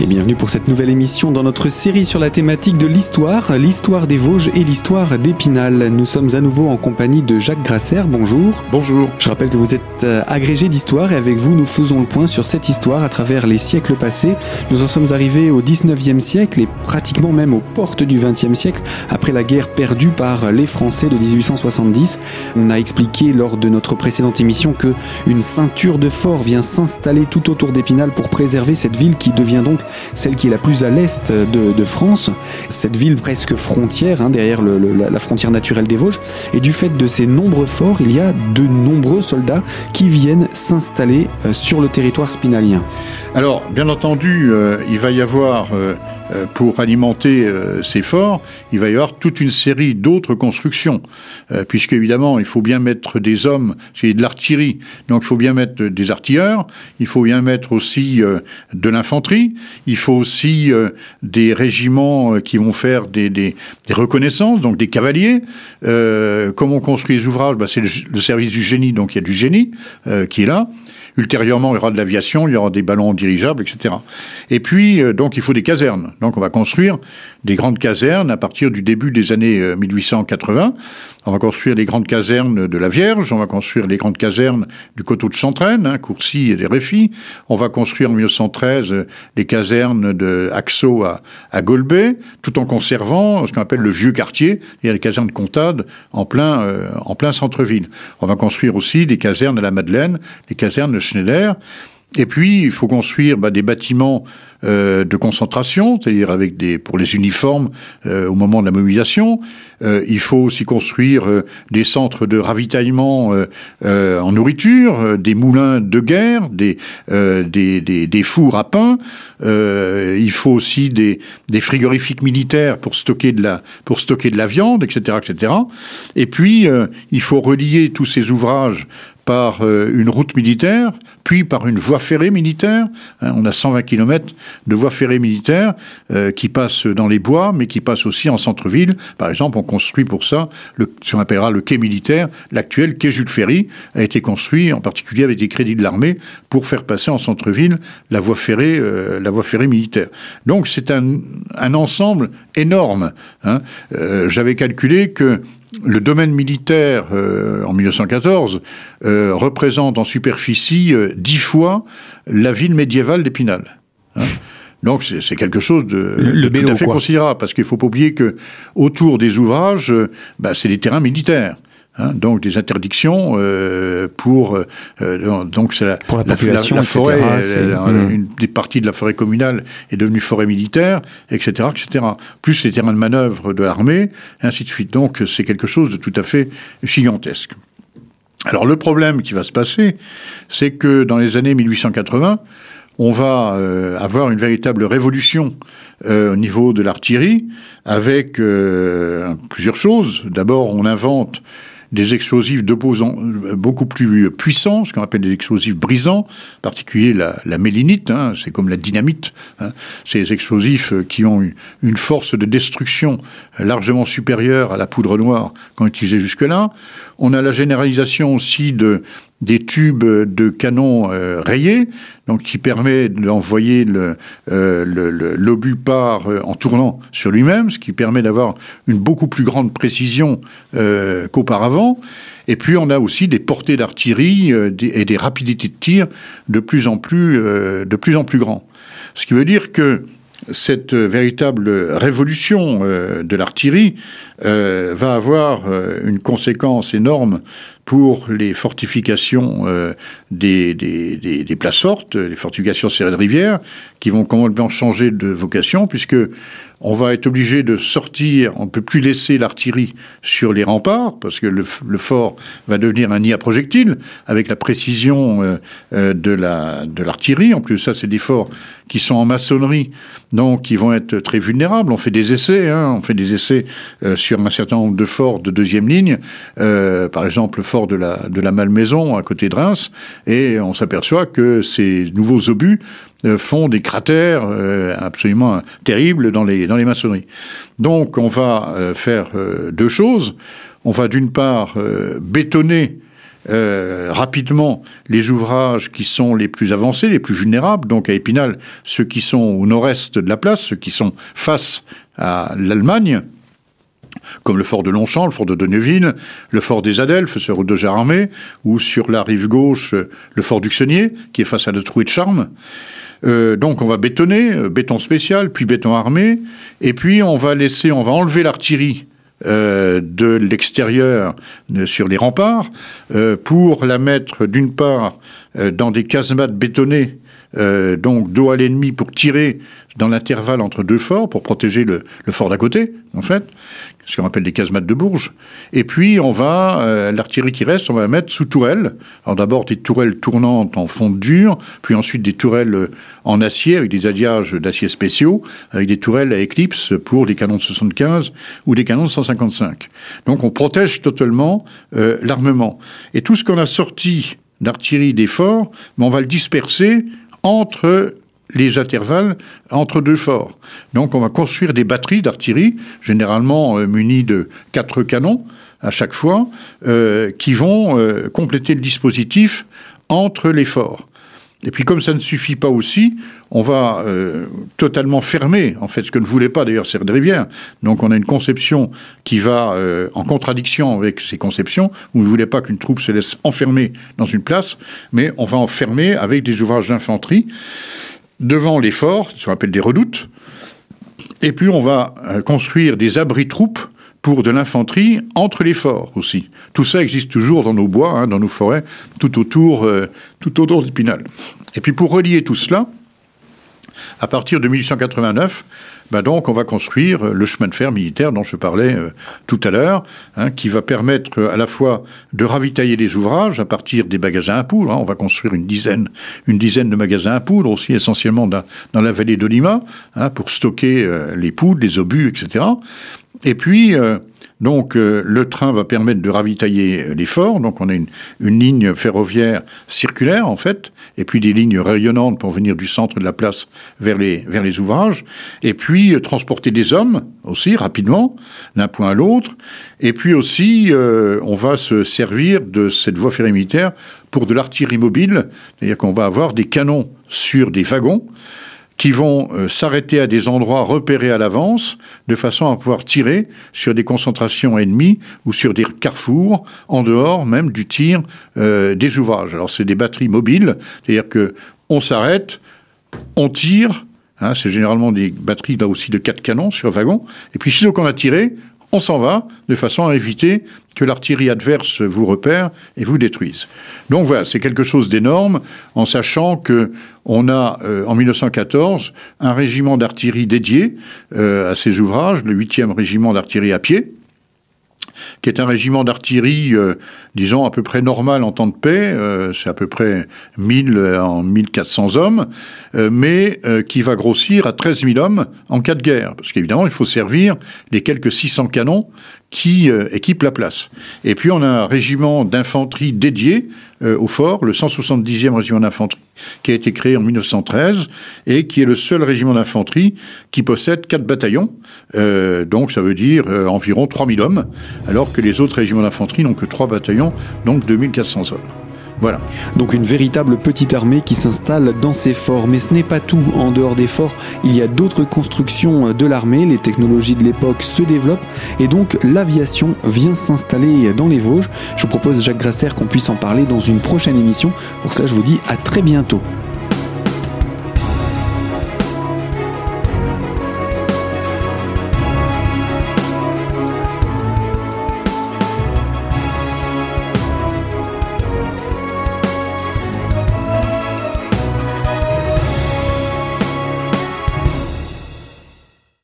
Et bienvenue pour cette nouvelle émission dans notre série sur la thématique de l'histoire, l'histoire des Vosges et l'histoire d'Épinal. Nous sommes à nouveau en compagnie de Jacques Grasser. Bonjour. Bonjour. Je rappelle que vous êtes euh, agrégé d'histoire et avec vous nous faisons le point sur cette histoire à travers les siècles passés. Nous en sommes arrivés au 19e siècle et pratiquement même aux portes du 20e siècle après la guerre perdue par les Français de 1870. On a expliqué lors de notre précédente émission que une ceinture de fort vient s'installer tout autour d'Épinal pour préserver cette ville qui devient donc celle qui est la plus à l'est de, France, cette ville presque frontière, hein, derrière la frontière naturelle des Vosges. Et du fait de ces nombreux forts, il y a de nombreux soldats qui viennent s'installer euh, sur le territoire spinalien. Alors, bien entendu, euh, il va y avoir, euh, euh, pour alimenter ces forts, il va y avoir toute une série d'autres constructions, puisque évidemment, il faut bien mettre des hommes, c'est de l'artillerie, donc il faut bien mettre des artilleurs, il faut bien mettre aussi de l'infanterie, il faut aussi des régiments qui vont faire des, des, reconnaissances, donc des cavaliers. comment on construit les ouvrages? Bah, C'est le, le, service du génie, donc il y a du génie qui est là. Ultérieurement, il y aura de l'aviation, il y aura des ballons dirigeables, etc. Et puis, euh, donc, il faut des casernes. Donc, on va construire des grandes casernes à partir du début des années 1880. Euh, on va construire les grandes casernes de la Vierge, on va construire les grandes casernes du coteau de Chantraine, hein, Courcy et des Réfis. On va construire en 1913 euh, les casernes de Axo à, à Golbet, tout en conservant ce qu'on appelle le vieux quartier, il y a les casernes de Comtade en plein, en plein centre-ville. On va construire aussi des casernes à la Madeleine, les casernes de Schneider. Et puis, il faut construire bah, des bâtiments euh, de concentration, c'est-à-dire avec des pour les uniformes euh, au moment de la mobilisation. Euh, il faut aussi construire des centres de ravitaillement en nourriture, des moulins de guerre, des, des, fours à pain. il faut aussi des, des frigorifiques militaires pour stocker de la pour stocker de la viande, etc., etc. Et puis, il faut relier tous ces ouvrages par une route militaire, puis par une voie ferrée militaire. Hein, on a 120 km de voies ferrées militaires euh, qui passent dans les bois, mais qui passent aussi en centre-ville. Par exemple, on construit pour ça le, ce qu'on appellera le quai militaire. L'actuel quai Jules Ferry a été construit en particulier avec des crédits de l'armée pour faire passer en centre-ville la voie ferrée, euh, la voie ferrée militaire. Donc c'est un, un, ensemble énorme. Hein. Euh, j'avais calculé que le domaine militaire en 1914 représente en superficie dix fois la ville médiévale d'Épinal. Hein. Donc c'est quelque chose de, tout à fait considérable, parce qu'il ne faut pas oublier que autour des ouvrages, euh, bah, c'est des terrains militaires. Hein. donc des interdictions euh, pour euh, donc c'est la, pour la, population, la, forêt, hmm. une des parties de la forêt communale est devenue forêt militaire, etc., etc. Plus les terrains de manœuvre de l'armée, ainsi de suite. Donc c'est quelque chose de tout à fait gigantesque. Alors le problème qui va se passer, c'est que dans les années 1880, on va euh, avoir une véritable révolution euh, au niveau de l'artillerie avec euh, plusieurs choses. D'abord, on invente des explosifs d'opposants beaucoup plus puissants, ce qu'on appelle des explosifs brisants, en particulier la, la mélinite, hein, c'est comme la dynamite, hein, ces explosifs qui ont une, force de destruction largement supérieure à la poudre noire qu'on utilisait jusque-là. On a la généralisation aussi de des tubes de canon euh, rayés, donc qui permet d'envoyer euh, l'obus par euh, en tournant sur lui-même, ce qui permet d'avoir une beaucoup plus grande précision qu'auparavant. Et puis on a aussi des portées d'artillerie et des rapidités de tir de plus en plus, de plus en plus grands. Ce qui veut dire que cette véritable révolution de l'artillerie va avoir une conséquence énorme pour les fortifications euh, des, des, des, places fortes, les fortifications serrées de rivière, qui vont complètement changer de vocation, puisque on va être obligé de sortir, on ne peut plus laisser l'artillerie sur les remparts, parce que le, fort va devenir un nid à projectiles, avec la précision euh, euh, de l'artillerie. en plus, ça, c'est des forts qui sont en maçonnerie, donc qui vont être très vulnérables. On fait des essais, hein, on fait des essais sur un certain nombre de forts de deuxième ligne, par exemple le fort de la, de la Malmaison, à côté de Reims, et on s'aperçoit que ces nouveaux obus euh, font des cratères euh, absolument terribles dans les, dans les maçonneries. Donc on va euh, faire deux choses. On va d'une part bétonner euh, rapidement les ouvrages qui sont les plus avancés, les plus vulnérables, donc à Épinal, ceux qui sont au nord-est de la place, ceux qui sont face à l'Allemagne, comme le fort de Longchamp, le fort de Donneville, le fort des Adelphes sur de Armée, ou sur la rive gauche, le fort d'Uxenier, qui est face à la Trouée de Charme. Euh, donc on va bétonner, euh, béton spécial, puis béton armé, et puis on va enlever l'artillerie euh, de l'extérieur sur les remparts pour la mettre d'une part dans des casemates bétonnées donc dos à l'ennemi pour tirer dans l'intervalle entre deux forts pour protéger le, fort d'à côté, en fait, ce qu'on appelle des casemates de Bourges. Et puis, on va, euh, l'artillerie qui reste, on va la mettre sous tourelles. Alors d'abord des tourelles tournantes en fonte dure, puis ensuite des tourelles euh, en acier avec des alliages d'acier spéciaux, avec des tourelles à éclipse pour des canons de 75 ou des canons de 155. Donc on protège totalement euh, l'armement. Et tout ce qu'on a sorti d'artillerie des forts, ben, on va le disperser entre les intervalles entre deux forts. Donc on va construire des batteries d'artillerie, généralement euh, munies de quatre canons à chaque fois, euh, qui vont euh, compléter le dispositif entre les forts. Et puis comme ça ne suffit pas aussi, on va totalement fermer, en fait, ce que ne voulait pas d'ailleurs Serre de Rivière. Donc on a une conception qui va en contradiction avec ces conceptions, où on ne voulait pas qu'une troupe se laisse enfermer dans une place, mais on va enfermer avec des ouvrages d'infanterie devant les forts, ce qu'on appelle des redoutes, et puis on va euh, construire des abris-troupes pour de l'infanterie entre les forts aussi. Tout ça existe toujours dans nos bois, hein, dans nos forêts, tout autour, euh, tout autour d'Épinal. Et puis pour relier tout cela, à partir de 1889, bah donc on va construire le chemin de fer militaire dont je parlais euh, tout à l'heure, hein, qui va permettre euh, à la fois de ravitailler les ouvrages à partir des magasins à poudre. Hein. on va construire une dizaine, une dizaine de magasins à poudre aussi essentiellement dans, la vallée de Lima pour stocker euh, les poudres, les obus, etc. Et puis donc euh, le train va permettre de ravitailler euh, les forts. Donc on a une, ligne ferroviaire circulaire en fait, et puis des lignes rayonnantes pour venir du centre de la place vers les, vers les ouvrages. Et puis euh, transporter des hommes aussi rapidement d'un point à l'autre. Et puis aussi on va se servir de cette voie ferrée militaire pour de l'artillerie mobile, c'est-à-dire qu'on va avoir des canons sur des wagons qui vont euh, s'arrêter à des endroits repérés à l'avance, de façon à pouvoir tirer sur des concentrations ennemies ou sur des carrefours, en dehors même du tir euh, des ouvrages. Alors c'est des batteries mobiles, c'est-à-dire que on s'arrête, on tire, hein, c'est généralement des batteries là aussi de quatre canons sur wagon, et puis sitôt qu'on a tiré, on s'en va de façon à éviter que l'artillerie adverse vous repère et vous détruise. Donc voilà, c'est quelque chose d'énorme en sachant que on a euh, en 1914 un régiment d'artillerie dédié euh, à ces ouvrages, le 8e régiment d'artillerie à pied, qui est un régiment d'artillerie, euh, disons, à peu près normal en temps de paix, c'est à peu près 1000 en 1400 hommes, mais qui va grossir à 13 000 hommes en cas de guerre, parce qu'évidemment, il faut servir les quelques 600 canons qui euh, équipe la place. Et puis on a un régiment d'infanterie dédié euh, au fort, le 170e régiment d'infanterie, qui a été créé en 1913 et qui est le seul régiment d'infanterie qui possède quatre bataillons. Euh, donc ça veut dire environ 3000 hommes, alors que les autres régiments d'infanterie n'ont que trois bataillons, donc 2400 hommes. Voilà. Donc une véritable petite armée qui s'installe dans ces forts. Mais ce n'est pas tout. En dehors des forts, il y a d'autres constructions de l'armée. Les technologies de l'époque se développent et donc l'aviation vient s'installer dans les Vosges. Je vous propose, Jacques Grasser, qu'on puisse en parler dans une prochaine émission. Pour cela, je vous dis à très bientôt.